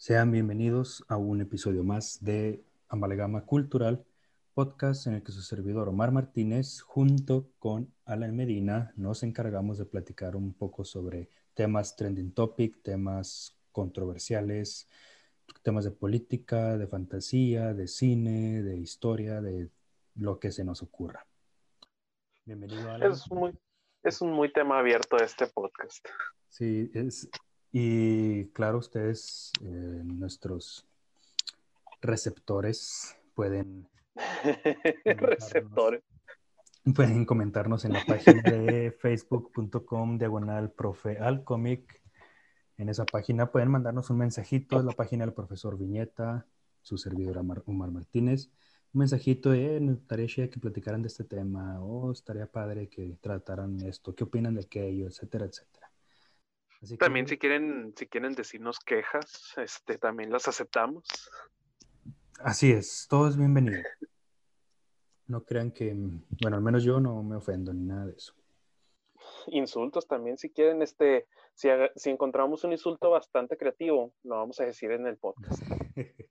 Sean bienvenidos a un episodio más de Amalgama Cultural, podcast en el que su servidor Omar Martínez, junto con Alan Medina, nos encargamos de platicar un poco sobre temas trending topic, temas controversiales, temas de política, de fantasía, de cine, de historia, de lo que se nos ocurra. Bienvenido, Alan. Es, muy, es un muy tema abierto este podcast. Sí, es, y claro, ustedes, eh, nuestros receptores, pueden... receptores. Pueden comentarnos en la página de facebook.com diagonal profe al cómic. En esa página pueden mandarnos un mensajito, es la página del profesor Viñeta, su servidora Omar Martínez. Un mensajito de, eh, estaría que platicaran de este tema, o estaría padre que trataran esto, qué opinan de aquello, etcétera, etcétera también si quieren, si quieren decirnos quejas, este, también las aceptamos. Así es, todo es bienvenido. No crean que, bueno, al menos yo no me ofendo ni nada de eso. Insultos también, si quieren, este, si, si encontramos un insulto bastante creativo, lo vamos a decir en el podcast.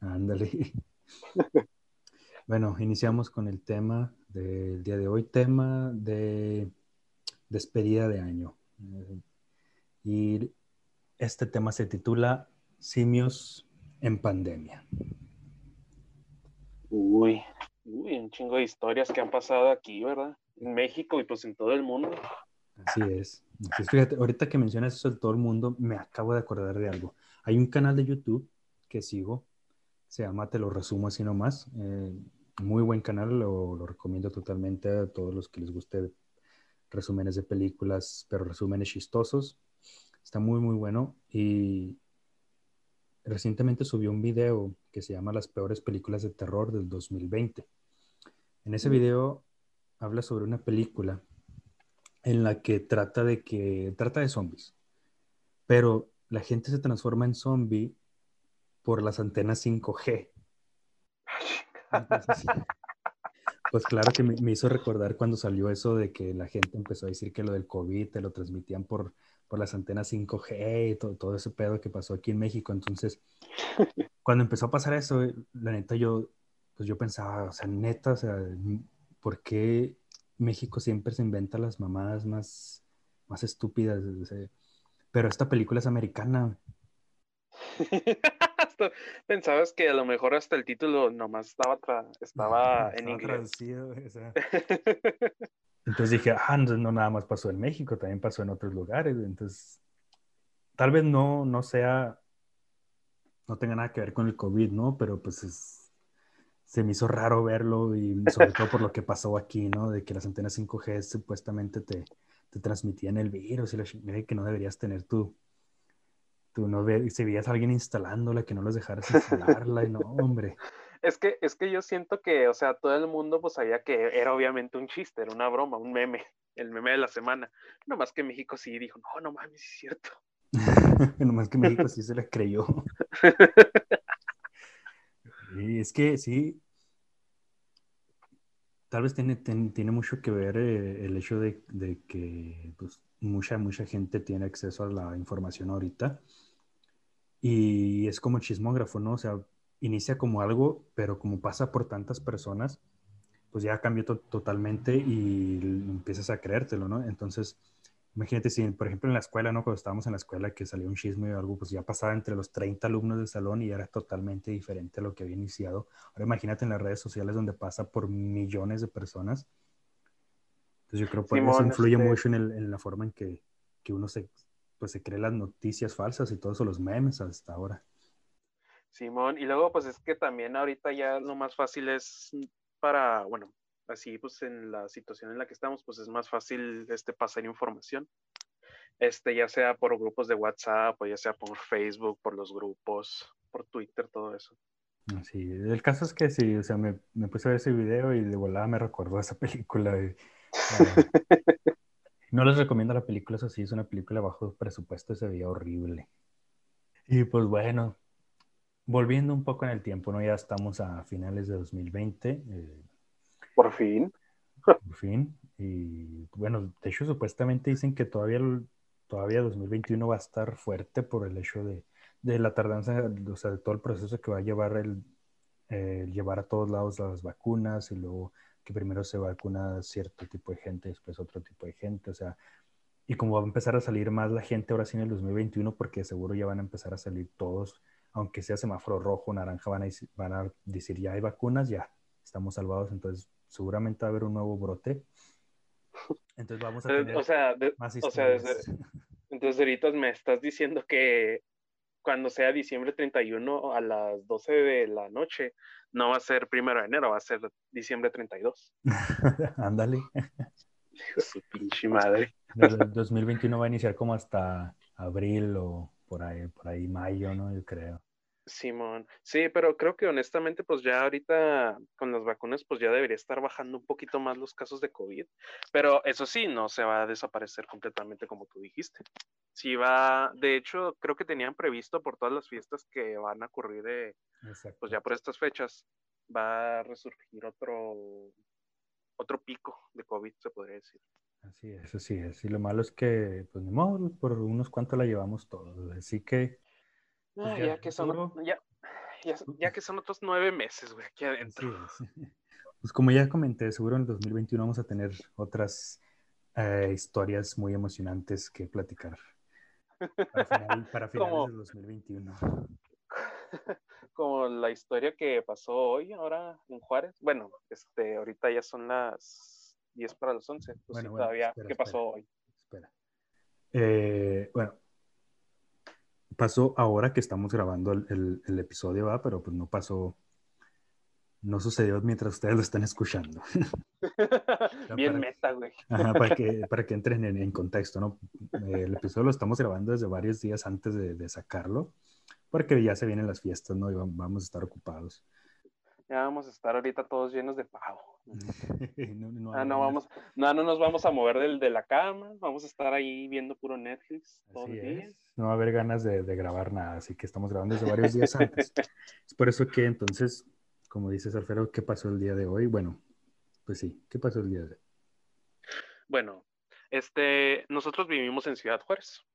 Ándale. bueno, iniciamos con el tema del día de hoy, tema de despedida de año. Y este tema se titula Simios en pandemia. Uy, uy, un chingo de historias que han pasado aquí, ¿verdad? En México y pues en todo el mundo. Así es. fíjate, ahorita que mencionas eso de todo el mundo, me acabo de acordar de algo. Hay un canal de YouTube que sigo, se llama Te lo resumo así nomás. Eh, muy buen canal, lo, lo, recomiendo totalmente a todos los que les guste resúmenes de películas, pero resúmenes chistosos. Está muy, muy bueno. Y recientemente subió un video que se llama Las peores películas de terror del 2020. En ese video habla sobre una película en la que trata de que trata de zombies, pero la gente se transforma en zombie por las antenas 5G. pues claro que me, me, hizo recordar cuando salió eso de que la gente empezó a decir que lo del COVID te lo transmitían por por las antenas 5G y todo, ese pedo que pasó aquí en México. Entonces, cuando empezó a pasar eso, la neta yo, pues yo pensaba, o sea, neta, o sea, ¿por qué México siempre se inventa las mamadas más, más estúpidas? pero esta película es americana. Pensabas que a lo mejor hasta el título nomás estaba, estaba en inglés. Entonces dije, ah, no, nada más pasó en México, también pasó en otros lugares. Entonces, tal vez no, no sea, no tenga nada que ver con el COVID, ¿no? Pero pues es, se me hizo raro verlo y sobre todo por lo que pasó aquí, ¿no? De que las antenas 5G supuestamente te, te transmitían el virus y la que no deberías tener tú. Tú no ves, si veías a alguien instalándola, que no los dejaras instalarla, y no, hombre. Es que, es que yo siento que, o sea, todo el mundo pues sabía que era obviamente un chiste, era una broma, un meme, el meme de la semana. No más que México sí dijo, no, no mames, es cierto. no más que México sí se les creyó. es que sí, tal vez tiene, tiene mucho que ver eh, el hecho de, de, que pues, mucha, mucha gente tiene acceso a la información ahorita. Y es como chismógrafo, ¿no? O sea, inicia como algo, pero como pasa por tantas personas, pues ya cambió totalmente y empiezas a creértelo, ¿no? Entonces, imagínate si, por ejemplo, en la escuela, ¿no? Cuando estábamos en la escuela que salió un chisme o algo, pues ya pasaba entre los 30 alumnos del salón y era totalmente diferente a lo que había iniciado. Ahora imagínate en las redes sociales donde pasa por millones de personas. Entonces yo creo que eso influye este mucho en, el, en, la forma en que, que uno se, pues, se cree las noticias falsas y todo eso, los memes hasta ahora. Simón, y luego pues es que también ahorita ya lo más fácil es para, bueno, así pues en la situación en la que estamos, pues es más fácil este pasar información. Este, ya sea por grupos de WhatsApp o ya sea por Facebook, por los grupos, por Twitter, todo eso. Sí, el caso es que sí, o sea, me, me puse a ver ese video y de volada me recordó esa película. no les recomiendo la película, eso sí, es una película bajo presupuesto y se veía horrible. Y pues bueno, volviendo un poco en el tiempo, ¿no? Ya estamos a finales de 2020. Eh, por fin. Por fin. Y bueno, de hecho, supuestamente dicen que todavía, todavía 2021 va a estar fuerte por el hecho de, de la tardanza, o sea, de todo el proceso que va a llevar el, llevar a todos lados las vacunas y luego que primero se vacuna cierto tipo de gente, después otro tipo de gente, o sea, y como va a empezar a salir más la gente ahora sí en el 2021, porque seguro ya van a empezar a salir todos, aunque sea semáforo rojo, naranja, van a, van a decir ya hay vacunas, ya estamos salvados, entonces seguramente va a haber un nuevo brote. Entonces vamos a tener o sea, más historias. O sea, entonces ahorita me estás diciendo que cuando sea diciembre 31 a las 12 de la noche, no va a ser primero de enero, va a ser diciembre 32. Ándale. Su pinche madre. El 2021 va a iniciar como hasta abril o por ahí, por ahí mayo, ¿no? Yo creo. Simón, sí, pero creo que honestamente, pues ya ahorita con las vacunas, pues ya debería estar bajando un poquito más los casos de COVID, pero eso sí, no se va a desaparecer completamente como tú dijiste. Sí va, de hecho, creo que tenían previsto por todas las fiestas que van a ocurrir, de, pues ya por estas fechas, va a resurgir otro, otro pico de COVID, se podría decir. Así es, así es. Y lo malo es que, pues, ni modo, por unos cuantos la llevamos todos. Así que pues ya, que son, ya, ya, que son otros nueve meses, güey, aquí adentro. Pues como ya comenté, seguro en el 2021 vamos a tener otras eh, historias muy emocionantes que platicar. Para, finales del 2021. Como la historia que pasó hoy, ahora en Juárez. Bueno, este, ahorita ya son las 10 para las 11. Pues bueno, todavía, ¿qué pasó hoy? Espera. Eh, bueno, pasó ahora que estamos grabando el, el, episodio, ¿va? pero pues no pasó, no sucedió mientras ustedes lo están escuchando. Bien meta, güey. para, que, para que entren en, contexto, ¿no? El episodio lo estamos grabando desde varios días antes de, de sacarlo, porque ya se vienen las fiestas, ¿no? Y vamos a estar ocupados ya vamos a estar ahorita todos llenos de pavo. no, ah, no, vamos, no, no nos vamos a mover del, de la cama, vamos a estar ahí viendo puro Netflix todo el día. No va a haber ganas de, de, grabar nada, así que estamos grabando desde varios días antes. es por eso que entonces, como dices Alfredo, ¿qué pasó el día de hoy? Bueno, pues sí, ¿qué pasó el día de hoy? Bueno, este, nosotros vivimos en Ciudad Juárez.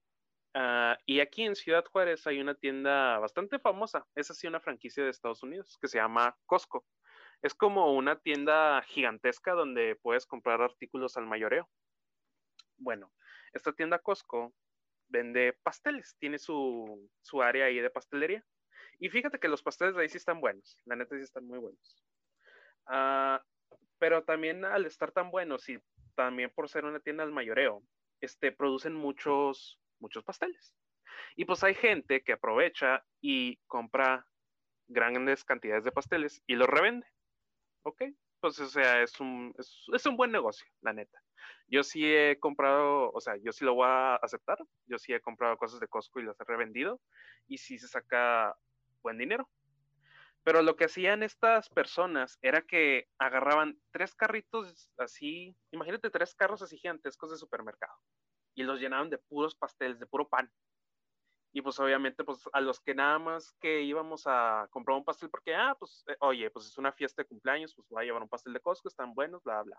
Ah, y aquí en Ciudad Juárez hay una tienda bastante famosa, es así una franquicia de Estados Unidos que se llama Costco. Es como una tienda gigantesca donde puedes comprar artículos al mayoreo. Bueno, esta tienda Costco vende pasteles, tiene su, su área ahí de pastelería. Y fíjate que los pasteles de ahí sí están buenos, la neta sí están muy buenos. Ah, pero también al estar tan buenos y también por ser una tienda al mayoreo, este, producen muchos muchos pasteles. Y pues hay gente que aprovecha y compra grandes cantidades de pasteles y los revende. ¿Ok? Pues o sea, es un, es, un buen negocio, la neta. Yo sí he comprado, o sea, yo sí lo voy a aceptar. Yo sí he comprado cosas de Costco y las he revendido. Y sí se saca buen dinero. Pero lo que hacían estas personas era que agarraban tres carritos así, imagínate tres carros así gigantescos de supermercado y los llenaban de puros pasteles, de puro pan. Y pues obviamente, pues a los que nada más que íbamos a comprar un pastel porque, ah, pues, eh, oye, pues es una fiesta de cumpleaños, pues voy a llevar un pastel de Costco, están buenos, bla, bla.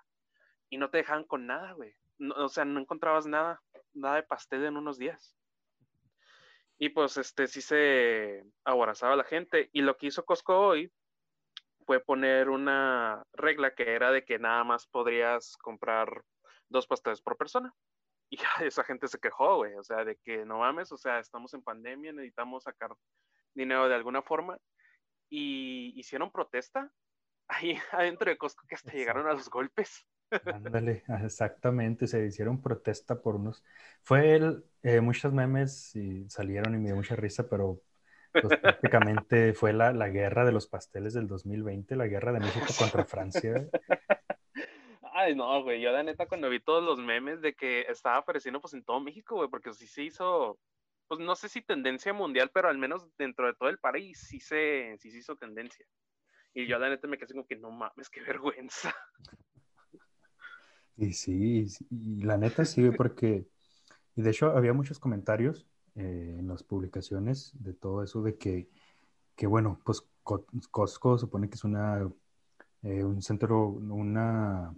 Y no te dejaban con nada, güey. o sea, no encontrabas nada, nada de pastel en unos días. Y pues este sí se aborazaba la gente. Y lo que hizo Costco hoy fue poner una regla que era de que nada más podrías comprar dos pasteles por persona. Y ya esa gente se quejó, güey, o sea, de que no mames, o sea, estamos en pandemia, necesitamos sacar dinero de alguna forma. Y hicieron protesta ahí adentro de Costco que hasta llegaron a los golpes. Ándale, exactamente, se hicieron protesta por unos... Fue el, eh, muchos memes y salieron y me dio mucha risa, pero pues, prácticamente fue la, la, guerra de los pasteles del 2020, la guerra de México contra Francia. No, güey, yo de neta cuando vi todos los memes de que estaba apareciendo pues en todo México, güey, porque sí se hizo, pues no sé si tendencia mundial, pero al menos dentro de todo el país sí se, sí se hizo tendencia. Y yo de neta me quedé como que no mames, qué vergüenza. Y sí, y la neta sí, porque, y de hecho había muchos comentarios eh, en las publicaciones de todo eso de que, que bueno, pues Costco supone que es una, eh, un centro, una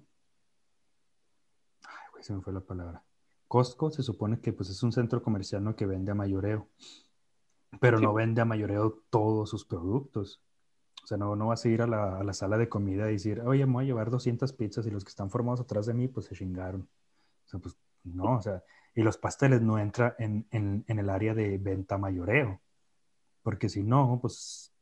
se me fue la palabra. Costco se supone que pues es un centro comercial ¿no? que vende a mayoreo. pero no vende a mayoreo todos sus productos. O sea, no, no vas a ir a la, a la, sala de comida y decir, oye, me voy a llevar 200 pizzas y los que están formados atrás de mí, pues se chingaron. O sea, pues no, o sea, y los pasteles no entran en, en, en el área de venta mayoreo, porque si no, pues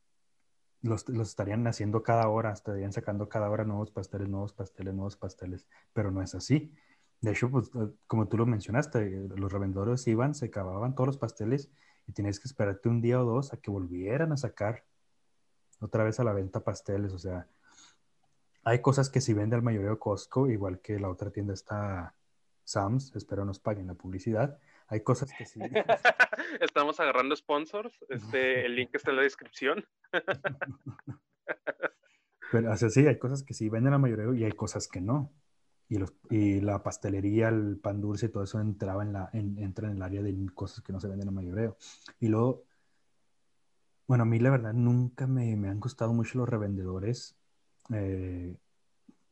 los, los, estarían haciendo cada hora, estarían sacando cada hora nuevos pasteles, nuevos pasteles, nuevos pasteles, pero no es así. De hecho, pues, eh, como tú lo mencionaste, los revendedores iban, se acababan todos los pasteles y tienes que esperarte un día o dos a que volvieran a sacar otra vez a la venta pasteles. O sea, hay cosas que si vende al mayoreo Costco, igual que la otra tienda está Sam's, espero nos paguen la publicidad. Hay cosas que sí. Estamos agarrando sponsors. Este, el link está en la descripción. Pero, o sea, sí, hay cosas que sí venden al mayoreo y hay cosas que no. Y, los, y la pastelería, el pan dulce todo eso entraba en la, en, entra en el área de cosas que no se venden al mayoreo. Y luego bueno, a mí la verdad nunca me, me han gustado mucho los revendedores. Eh,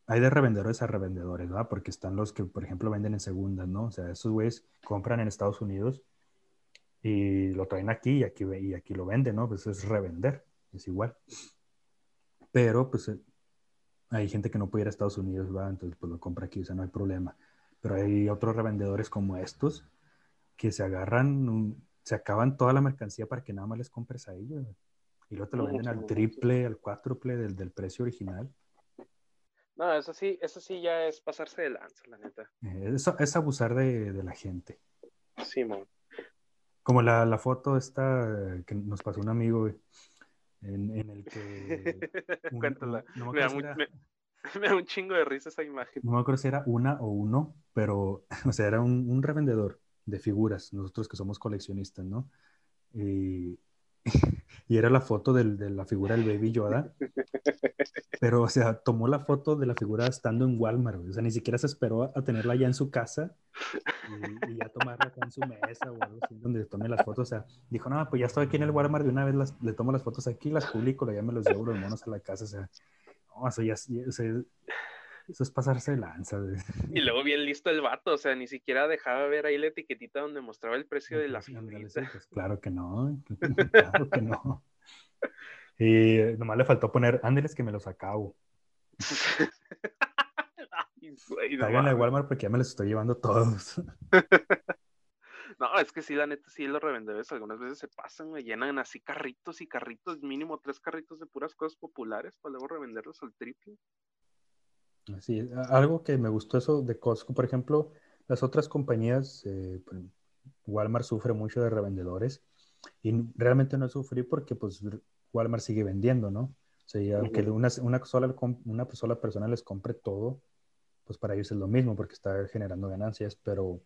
hay de revendedores a revendedores, ¿verdad? Porque están los que, por ejemplo, venden en segundas, ¿no? O sea, esos güeyes compran en Estados Unidos y lo traen aquí y aquí, y aquí lo venden, ¿no? Pues es revender, es igual. Pero, pues, eh, hay gente que no puede ir a Estados Unidos, ¿verdad? Entonces, pues lo compra aquí, o sea, no hay problema. Pero hay otros revendedores como estos que se agarran un, se acaban toda la mercancía para que nada más les compres a ellos. Y luego te lo venden al triple, al cuádruple del, del, precio original. No, eso sí, eso sí ya es pasarse de lanza, la neta. Eh, eso es abusar de, de la gente. Sí, man. Como la, la, foto esta que nos pasó un amigo, en, en, el que... Un, Cuéntala. No me, da muy, era, me, me, da un chingo de risa esa imagen. No me acuerdo si era una o uno, pero, o sea, era un, un revendedor de figuras, nosotros que somos coleccionistas, ¿no? Y, y era la foto del, de la figura del Baby Yoda, pero, o sea, tomó la foto de la figura estando en Walmart, o sea, ni siquiera se esperó a, tenerla ya en su casa y, ya tomarla acá en su mesa o algo así, donde tome las fotos, o sea, dijo, no, pues ya estoy aquí en el Walmart, de una vez las, le tomo las fotos aquí, las publico, ya me los los monos a la casa, o sea, no, eso ya, o sea, eso es pasarse de lanza. Y luego bien listo el vato, o sea, ni siquiera dejaba ver ahí la etiquetita donde mostraba el precio de la figurita. Pues claro que no, claro que no. Y nomás le faltó poner, ándeles que me los acabo. Traigan a Walmart porque ya me los estoy llevando todos. No, es que sí, la neta, sí, los revendedores algunas veces se pasan, me llenan así carritos y carritos, mínimo tres carritos de puras cosas populares para luego revenderlos al triple. Así Algo que me gustó eso de Costco, por ejemplo, las otras compañías, eh, pues, Walmart sufre mucho de revendedores y realmente no sufrí porque pues Walmart sigue vendiendo, ¿no? O sea, aunque una, una, sola, una sola persona les compre todo, pues para ellos es lo mismo porque está generando ganancias, pero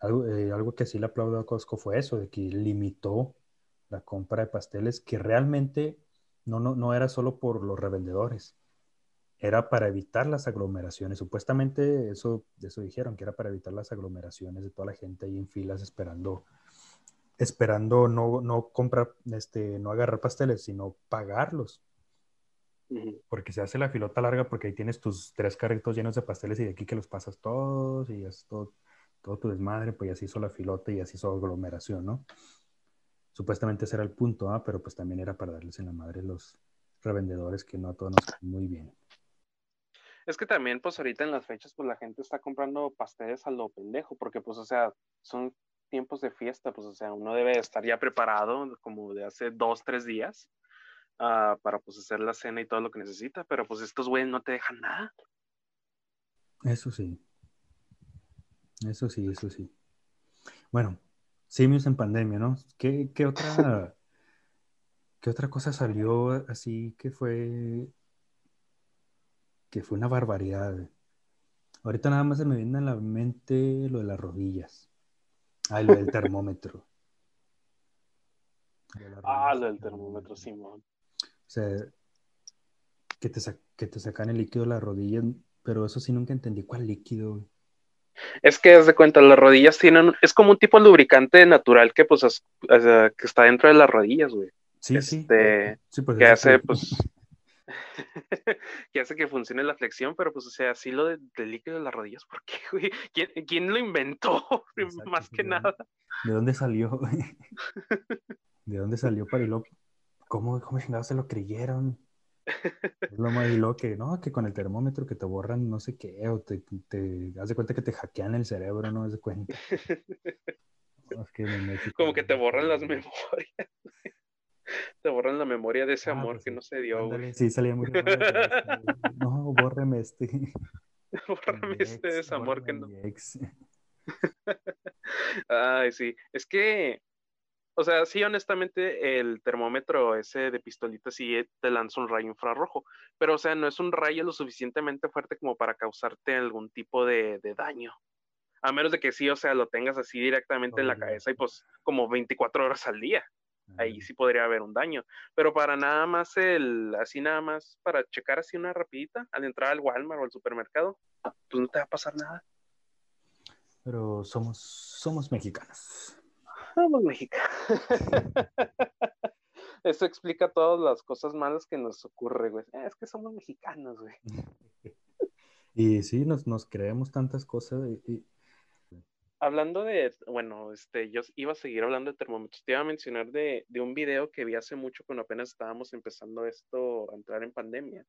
algo, eh, algo que sí le aplaudo a Costco fue eso, de que limitó la compra de pasteles, que realmente no, no, no era solo por los revendedores, era para evitar las aglomeraciones. Supuestamente eso, eso dijeron, que era para evitar las aglomeraciones de toda la gente ahí en filas esperando, esperando no, no comprar, este, no agarrar pasteles, sino pagarlos. Porque se hace la filota larga porque ahí tienes tus tres carritos llenos de pasteles y de aquí que los pasas todos y es todo, todo tu desmadre, pues así hizo la filota y así hizo aglomeración, ¿no? Supuestamente ese era el punto, ¿ah? pero pues también era para darles en la madre los revendedores que no a todos nos muy bien. Es que también, pues ahorita en las fechas, pues la gente está comprando pasteles a lo pendejo, porque pues, o sea, son tiempos de fiesta, pues, o sea, uno debe estar ya preparado como de hace dos, tres días uh, para pues hacer la cena y todo lo que necesita, pero pues estos güeyes no te dejan nada. Eso sí. Eso sí, eso sí. Bueno, simios en pandemia, ¿no? ¿Qué, qué otra, qué otra cosa salió así que fue que fue una barbaridad. Ahorita nada más se me viene a la mente lo de las rodillas. Ah, lo del termómetro. ah, lo del termómetro, Simón. O sea, que te, que te sacan el líquido de las rodillas, pero eso sí nunca entendí cuál líquido. Es que, haz de cuenta, las rodillas tienen, es como un tipo de lubricante natural que, pues, que está dentro de las rodillas, güey. Sí, este, sí. Pues que hace, pues, que hace que funcione la flexión, pero pues, o sea, así lo del de líquido de las rodillas, ¿por qué, güey? ¿Quién, ¿Quién, lo inventó? Más que ¿de nada. ¿De dónde salió? ¿De dónde salió Pariló? ¿Cómo, cómo chingados se lo creyeron? Es lo más que, no, que con el termómetro que te borran no sé qué, o te, te das de cuenta que te hackean el cerebro, no das de cuenta. Como que te borran las memorias. te borran la memoria de ese ah, amor pues que no se dio. sí, salía muy No, bórreme este. bórrame este desamor que no. Ay, sí. Es que o sea, sí, honestamente, el termómetro ese de pistolita sí te lanza un rayo infrarrojo, pero o sea, no es un rayo lo suficientemente fuerte como para causarte algún tipo de, daño. A menos de que sí, o sea, lo tengas así directamente en la cabeza y pues como 24 horas al día. Ahí sí podría haber un daño. Pero para nada más el, así nada más, para checar así una rapidita al entrar al Walmart o al supermercado, pues no te va a pasar nada. Pero somos, somos mexicanos somos mexicanos. Eso explica todas las cosas malas que nos ocurre, güey. Es que somos mexicanos, güey. Y sí, nos, nos creemos tantas cosas. Y, Hablando de, bueno, este, yo iba a seguir hablando de termómetros. Te iba a mencionar de, de un video que vi hace mucho cuando apenas estábamos empezando esto a entrar en pandemia.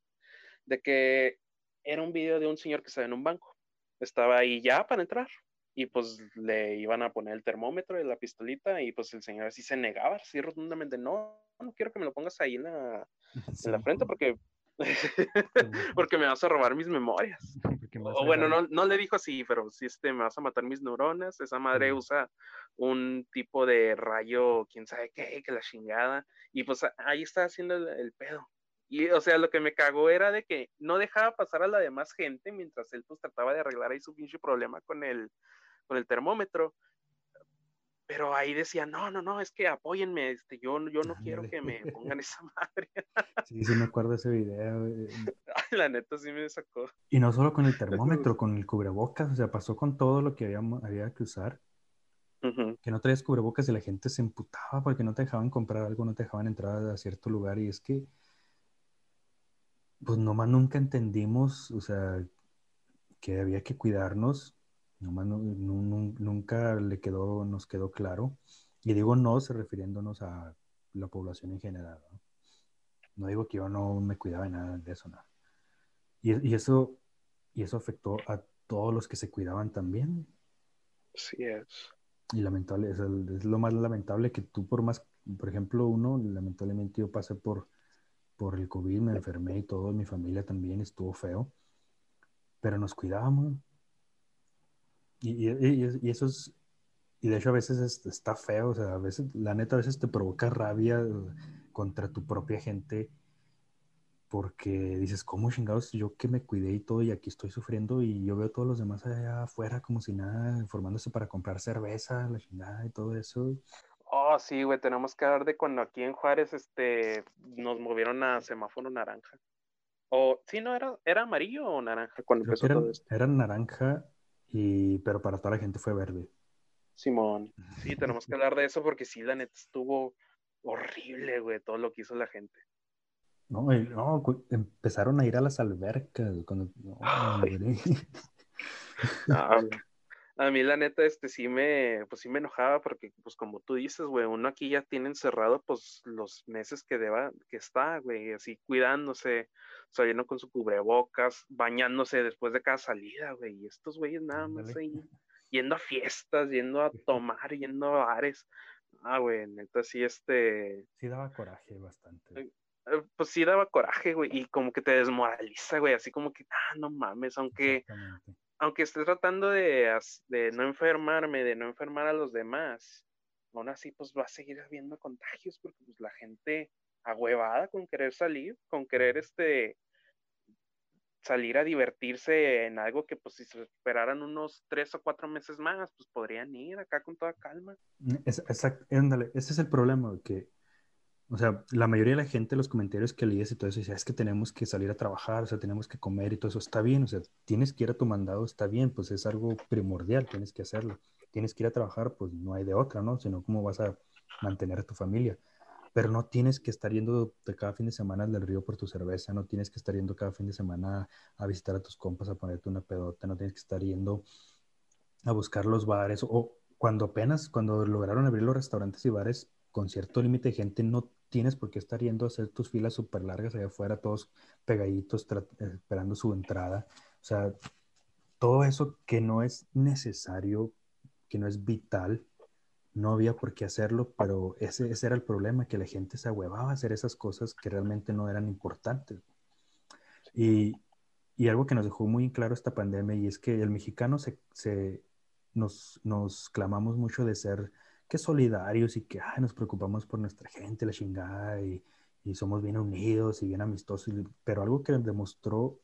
De que era un video de un señor que estaba en un banco. Estaba ahí ya para entrar y pues le iban a poner el termómetro de la pistolita y pues el señor así se negaba, así rotundamente, no, no quiero que me lo pongas ahí en la, en la frente porque, porque me vas a robar mis memorias. O bueno, no, no, le dijo así, pero sí este, me vas a matar mis neuronas, esa madre usa un tipo de rayo, quién sabe qué, que la chingada, y pues ahí está haciendo el, pedo. Y, o sea, lo que me cagó era de que no dejaba pasar a la demás gente mientras él pues trataba de arreglar ahí su pinche problema con el, con el termómetro. Pero ahí decía, no, no, no, es que apóyenme, este, yo, yo no quiero que me pongan esa madre. sí, sí me acuerdo de ese video. La neta sí me sacó. Y no solo con el termómetro, con el cubrebocas, o sea, pasó con todo lo que había, había que usar. Que no traías cubrebocas y la gente se emputaba porque no te dejaban comprar algo, no te dejaban entrar a cierto lugar. Y es que, pues nomás nunca entendimos, o sea, que había que cuidarnos nunca le quedó, nos quedó claro. Y digo nos refiriéndonos a la población en general. ¿no? digo que yo no me cuidaba de nada de eso, nada. Y, eso, y eso afectó a todos los que se cuidaban también. Sí es. Y lamentable, es, es, lo más lamentable que tú por más, por ejemplo, uno, lamentablemente yo pasé por, por el COVID, me enfermé y todo, mi familia también estuvo feo, pero nos cuidábamos, y, y, eso es, y de hecho a veces está feo, o sea, a veces, la neta, a veces te provoca rabia contra tu propia gente porque dices, ¿cómo chingados yo que me cuidé y todo y aquí estoy sufriendo y yo veo a todos los demás allá afuera como si nada, formándose para comprar cerveza, la chingada y todo eso? Oh, sí, güey, tenemos que hablar de cuando aquí en Juárez este, nos movieron a semáforo naranja. O, sí, no, era, era amarillo o naranja cuando empezó todo esto. Era naranja y, pero para toda la gente fue verde. Simón, sí, tenemos que hablar de eso porque sí, la neta estuvo horrible, güey, todo lo que hizo la gente. No, no empezaron a ir a las albercas. Cuando, no, a mí la neta, este sí me, pues sí me enojaba porque, pues como tú dices, güey, uno aquí ya tiene encerrado, pues los meses que deba, que está, güey, así cuidándose, saliendo con su cubrebocas, bañándose después de cada salida, güey, y estos güeyes nada más ahí, yendo a fiestas, yendo a tomar, yendo a bares. Ah, güey, neta, sí, este... Sí daba coraje bastante. Eh, eh, pues sí daba coraje, güey, y como que te desmoraliza, güey, así como que, ah, no mames, aunque aunque esté tratando de, no enfermarme, de no enfermar a los demás, aún así pues va a seguir habiendo contagios porque pues la gente ahuevada con querer salir, con querer este salir a divertirse en algo que pues si se esperaran unos tres o cuatro meses más, pues podrían ir acá con toda calma. Exacto, ese es el problema, que o sea, la mayoría de la gente, los comentarios que leías y todo eso, decía, es que tenemos que salir a trabajar, o sea, tenemos que comer y todo eso, está bien, o sea, tienes que ir a tu mandado, está bien, pues es algo primordial, tienes que hacerlo. Tienes que ir a trabajar, pues no hay de otra, ¿no? Sino cómo vas a mantener a tu familia. Pero no tienes que estar yendo de cada fin de semana al río por tu cerveza, no tienes que estar yendo cada fin de semana a visitar a tus compas, a ponerte una pedota, no tienes que estar yendo a buscar los bares, o cuando apenas, cuando lograron abrir los restaurantes y bares, con cierto límite de gente no tienes por qué estar yendo a hacer tus filas súper largas allá afuera, todos pegaditos, esperando su entrada. O sea, todo eso que no es necesario, que no es vital, no había por qué hacerlo, pero ese, ese era el problema, que la gente se ahuevaba a hacer esas cosas que realmente no eran importantes. Y, y algo que nos dejó muy claro esta pandemia, y es que el mexicano se, se nos, nos clamamos mucho de ser que solidarios y que nos preocupamos por nuestra gente, la chingada, y, y somos bien unidos y bien amistosos, pero algo que demostró,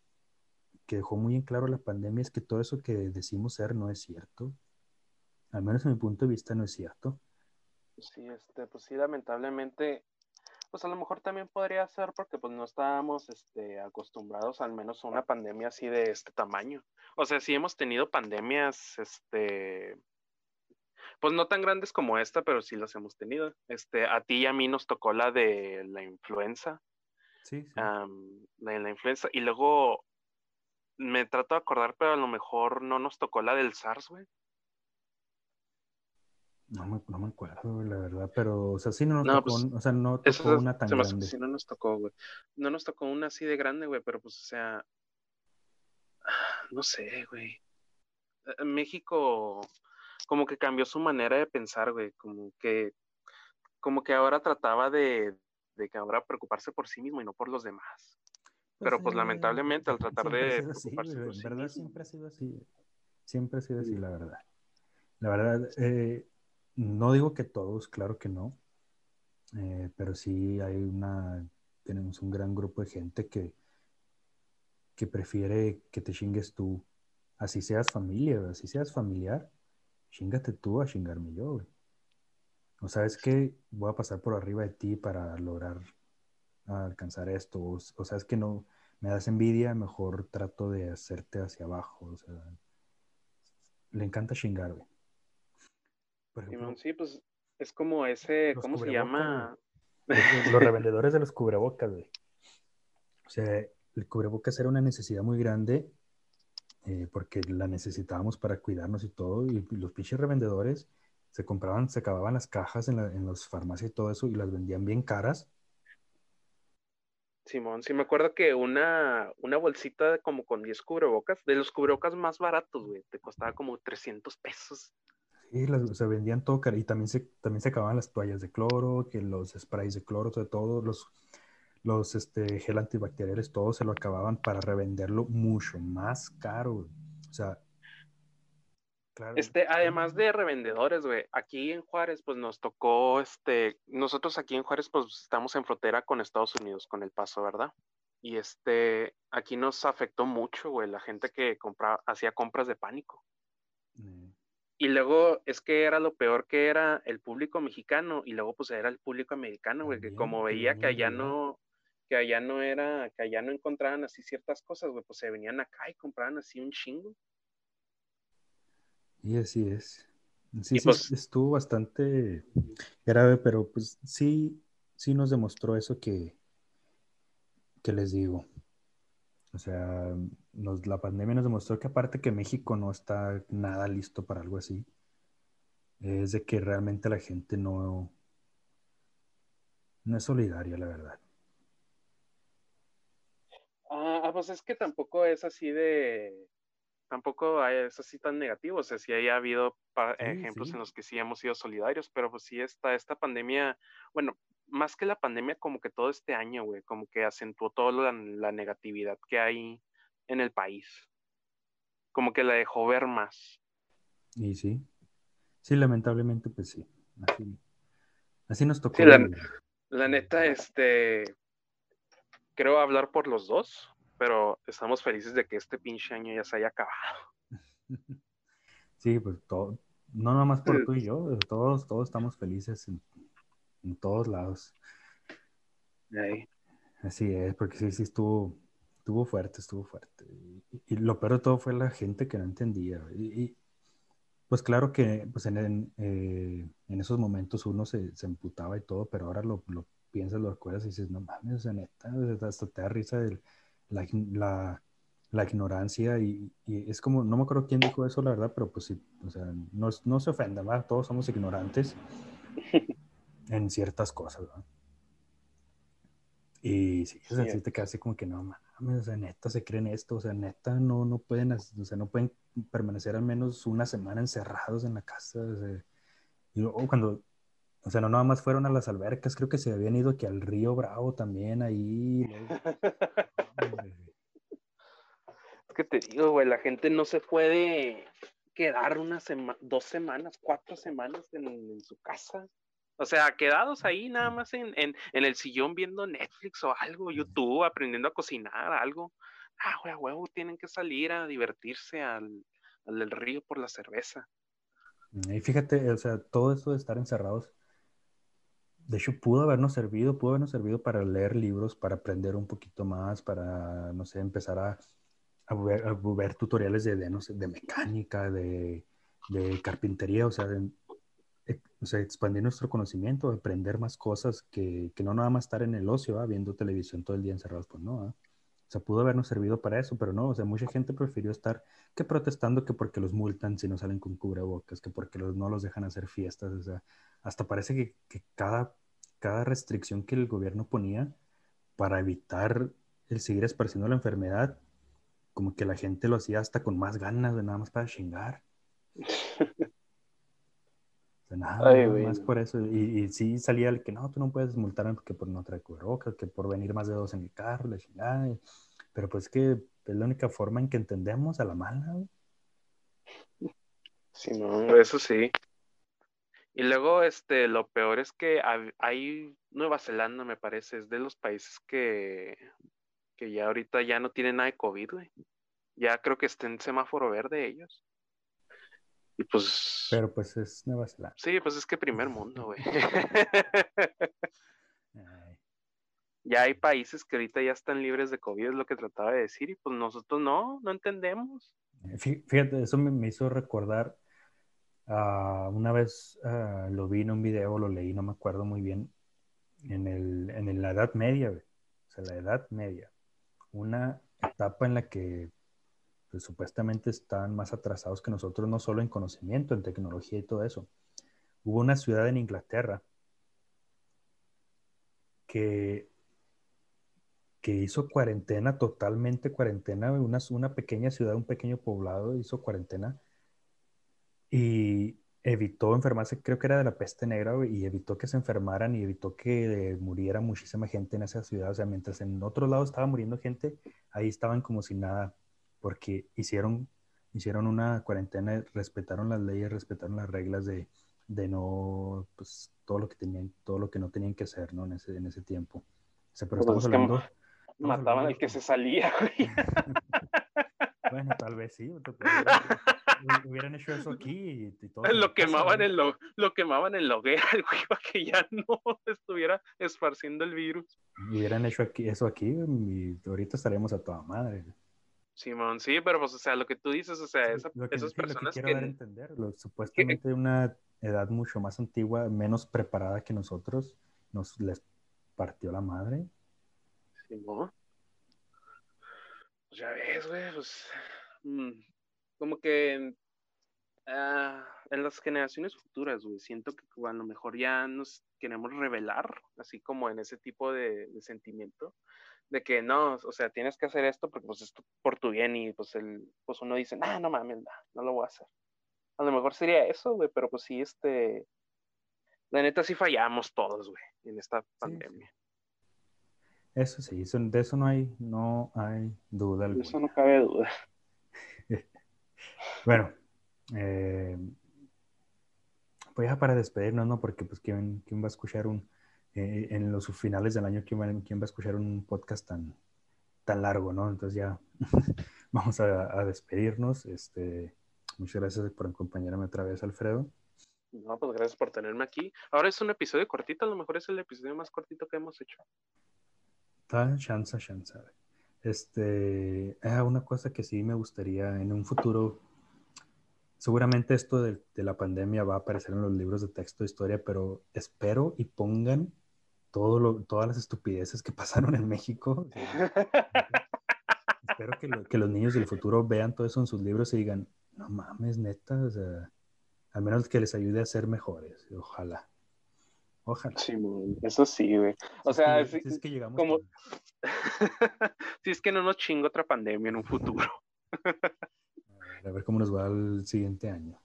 que dejó muy en claro la pandemia, es que todo eso que decimos ser no es cierto. Al menos en mi punto de vista no es cierto. Sí, este, pues sí, lamentablemente, pues a lo mejor también podría ser porque pues no estábamos este, acostumbrados al menos a una pandemia así de este tamaño. O sea, sí hemos tenido pandemias, este, pues no tan grandes como esta, pero sí las hemos tenido. Este, a ti y a mí nos tocó la de la influenza. Sí. la de la influenza. Y luego me trato de acordar, pero a lo mejor no nos tocó la del SARS, güey. No me, no me acuerdo, la verdad, pero, o sea, sí no nos tocó, pues, o sea, no tocó una tan grande. Sí, no nos tocó, güey. No nos tocó una así de grande, güey, pero pues, o sea, no sé, güey. Eh, México, como que cambió su manera de pensar, güey, como que, como que ahora trataba de, de que ahora preocuparse por sí mismo y no por los demás. Pues Pero pues lamentablemente al tratar de preocuparse por sí verdad siempre ha sido así. Siempre ha sido así, la verdad. La verdad, eh, no digo que todos, claro que no. Eh, pero sí hay una, tenemos un gran grupo de gente que, que prefiere que te chingues tú, así seas familia, así seas familiar, chingate tú a chingarme yo, güey. O sabes que voy a pasar por arriba de ti para lograr alcanzar esto. O, sabes que no me das envidia, mejor trato de hacerte hacia abajo. O sea, le encanta chingar, güey. sí, pues es como ese, ¿cómo se llama? Los, revendedores de los cubrebocas, güey. O sea, el cubrebocas era una necesidad muy grande eh, porque la necesitábamos para cuidarnos y todo, y los pinches revendedores se compraban, se acababan las cajas en, en las farmacias y todo eso y las vendían bien caras. Simón, sí me acuerdo que una, una bolsita como con 10 cubrebocas, de los cubrebocas más baratos, güey, te costaba como 300 pesos. Sí, las, se vendían todo caro y también se, también se acababan las toallas de cloro, que los sprays de cloro, de todo, los, los este, gel antibacteriales, todo se lo acababan para revenderlo mucho más caro. O sea, claro. Este, además de revendedores, güey, aquí en Juárez, pues nos tocó, este, nosotros aquí en Juárez, pues estamos en frontera con Estados Unidos, con El Paso, ¿verdad? Y este, aquí nos afectó mucho, güey, la gente que compraba, hacía compras de pánico. Mm. Y luego es que era lo peor que era el público mexicano y luego pues era el público americano, güey, que como veía que allá no, que allá no era, que allá no encontraban así ciertas cosas, güey, pues se venían acá y compraban así un chingo. Y así es. Sí, sí, pues estuvo bastante grave, pero pues sí, sí nos demostró eso que, que les digo. O sea, nos, la pandemia nos demostró que aparte que México no está nada listo para algo así, es de que realmente la gente no, no es solidaria, la verdad. Ah, pues es que tampoco es así de, tampoco es así tan negativo, o sea, sí ha habido ejemplos en los que sí hemos sido solidarios, pero pues sí esta, esta pandemia, bueno, más que la pandemia, como que todo este año, güey, como que acentuó toda la, negatividad que hay en el país, como que la dejó ver más. Y sí, sí, lamentablemente, pues sí, así, así nos tocó. la, la neta, este, creo hablar por los dos, pero estamos felices de que este pinche año ya se haya acabado. Sí, pues todo, no nada más por tú y yo, todos, todos estamos felices en, todos lados. Así es, porque sí, sí estuvo, estuvo fuerte, estuvo fuerte. Y, lo peor de todo fue la gente que no entendía. Y, pues claro que pues en, eh, en, esos momentos uno se, se, emputaba y todo, pero ahora lo, lo piensas, lo recuerdas y dices, no mames, o neta, hasta te da risa del la, la, ignorancia y, es como, no me acuerdo quién dijo eso, la verdad, pero pues sí, o sea, no, no se ofenda, ¿verdad? Todos somos ignorantes. en ciertas cosas. ¿no? Y sí, o sea, sí te quedas así como que no mames, o sea, neta se creen esto, o sea, neta no, no pueden, o sea, no pueden permanecer al menos una semana encerrados en la casa. O sea, y luego cuando, o sea, no nada más fueron a las albercas, creo que se habían ido que al río Bravo también ahí. es que te digo, güey, la gente no se puede quedar una semana, dos semanas, cuatro semanas en, su casa. O sea, quedados ahí nada más en, en, el sillón viendo Netflix o algo, YouTube, aprendiendo a cocinar, algo. Ah, güey, huevo, tienen que salir a divertirse al, al río por la cerveza. Y fíjate, o sea, todo esto de estar encerrados, de hecho, pudo habernos servido, pudo habernos servido para leer libros, para aprender un poquito más, para, no sé, empezar a, ver, tutoriales de, de, no sé, de mecánica, de, de carpintería, o sea, eh, o sea, expandir nuestro conocimiento, aprender más cosas que, que, no nada más estar en el ocio, viendo televisión todo el día encerrados, pues no. O sea, pudo habernos servido para eso, pero no, o sea, mucha gente prefirió estar que protestando que porque los multan si no salen con cubrebocas, que porque no los dejan hacer fiestas, o sea, hasta parece que, que cada, cada restricción que el gobierno ponía para evitar el seguir esparciendo la enfermedad, como que la gente lo hacía hasta con más ganas de nada más para chingar. Nada, más por eso. Y, y, sí salía el que no, tú no puedes multar que por no traer cubrebocas, que por venir más de dos en el carro, la chingada. Pero pues que es la única forma en que entendemos a la mala. Sí, no, eso sí. Y luego, este, lo peor es que hay Nueva Zelanda, me parece, es de los países que, que ya ahorita ya no tienen nada de COVID, güey. Ya creo que está en semáforo verde ellos. Y pues. Pero pues es Nueva Zelanda. Sí, pues es que primer mundo, güey. ya hay países que ahorita ya están libres de COVID, es lo que trataba de decir, y pues nosotros no, no entendemos. Eh, fíjate, eso me, hizo recordar, uh, una vez uh, lo vi en un video, lo leí, no me acuerdo muy bien, en, el, en la Edad Media, o sea, la Edad Media, una etapa en la que pues, supuestamente están más atrasados que nosotros, no solo en conocimiento, en tecnología y todo eso. Hubo una ciudad en Inglaterra que que hizo cuarentena, totalmente cuarentena, una, una pequeña ciudad, un pequeño poblado hizo cuarentena y evitó enfermarse, creo que era de la peste negra, y evitó que se enfermaran y evitó que muriera muchísima gente en esa ciudad. O sea, mientras en otro lado estaba muriendo gente, ahí estaban como si nada, porque hicieron, hicieron una cuarentena, respetaron las leyes, respetaron las reglas de, de no, pues todo lo que tenían, todo lo que no tenían que hacer, ¿no? En ese, en ese tiempo. O sea, pero pues estamos hablando Mataban al que se salía, güey. bueno, tal vez sí. Hubieran hecho eso aquí y, todo. Lo quemaban, en lo, lo quemaban en la hoguera, güey, para que ya no estuviera esparciendo el virus. Hubieran hecho aquí, eso aquí y ahorita estaríamos a toda madre. Simón, sí, pero pues, o sea, lo que tú dices, o sea, esas personas que... Quiero que... entender, supuestamente una edad mucho más antigua, menos preparada que nosotros, nos les partió la madre. Pues ya ves, güey, pues mm, como que ah, en las generaciones futuras, güey, siento que a lo mejor ya nos queremos revelar, así como en ese tipo de, sentimiento, de que no, o sea, tienes que hacer esto porque pues es por tu bien y pues el, pues uno dice, no, no mames, no, no lo voy a hacer. A lo mejor sería eso, güey, pero pues sí, este, la neta sí fallamos todos, güey, en esta pandemia. Eso sí, de eso no hay, no hay duda. De eso no cabe duda. bueno, eh, pues ya para despedirnos, ¿no? Porque pues quién, quién va a escuchar un, eh, en los finales del año, ¿quién va, quién va a escuchar un podcast tan, tan largo, ¿no? Entonces ya vamos a, despedirnos. Este, muchas gracias por acompañarme otra vez, Alfredo. No, pues gracias por tenerme aquí. Ahora es un episodio cortito, a lo mejor es el episodio más cortito que hemos hecho. Está chance, chance. Este, ah, una cosa que sí me gustaría en un futuro, seguramente esto de, la pandemia va a aparecer en los libros de texto de historia, pero espero y pongan todo lo, todas las estupideces que pasaron en México. espero que, que, los niños del futuro vean todo eso en sus libros y digan, no mames, neta, o sea, al menos que les ayude a ser mejores, ojalá. Ojalá. Sí, eso sí, güey. O sea, es que, es que llegamos como... si es que no nos chingo otra pandemia en un futuro. a ver cómo nos va el siguiente año.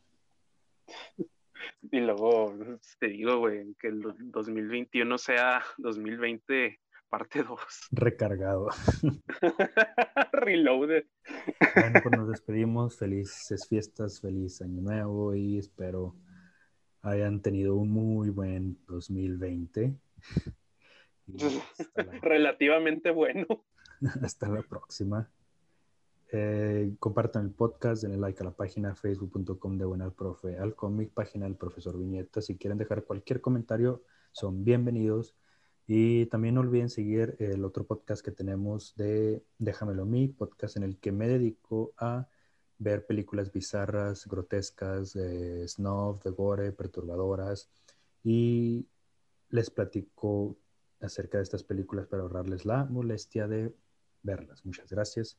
Y luego te digo, güey, que el 2021 sea 2020 parte 2. Recargado. Reloaded. Bueno, pues nos despedimos. Felices fiestas, feliz año nuevo y espero hayan tenido un muy buen 2020. Relativamente bueno. Hasta la próxima. Eh, compartan el podcast, denle like a la página facebook.com de Buena Profe al cómic, página del profesor Viñeta. Si quieren dejar cualquier comentario, son bienvenidos. Y también no olviden seguir el otro podcast que tenemos de Déjamelo a mí, podcast en el que me dedico a ver películas bizarras, grotescas, de snuff, de gore, perturbadoras. Y les platico acerca de estas películas para ahorrarles la molestia de verlas. Muchas gracias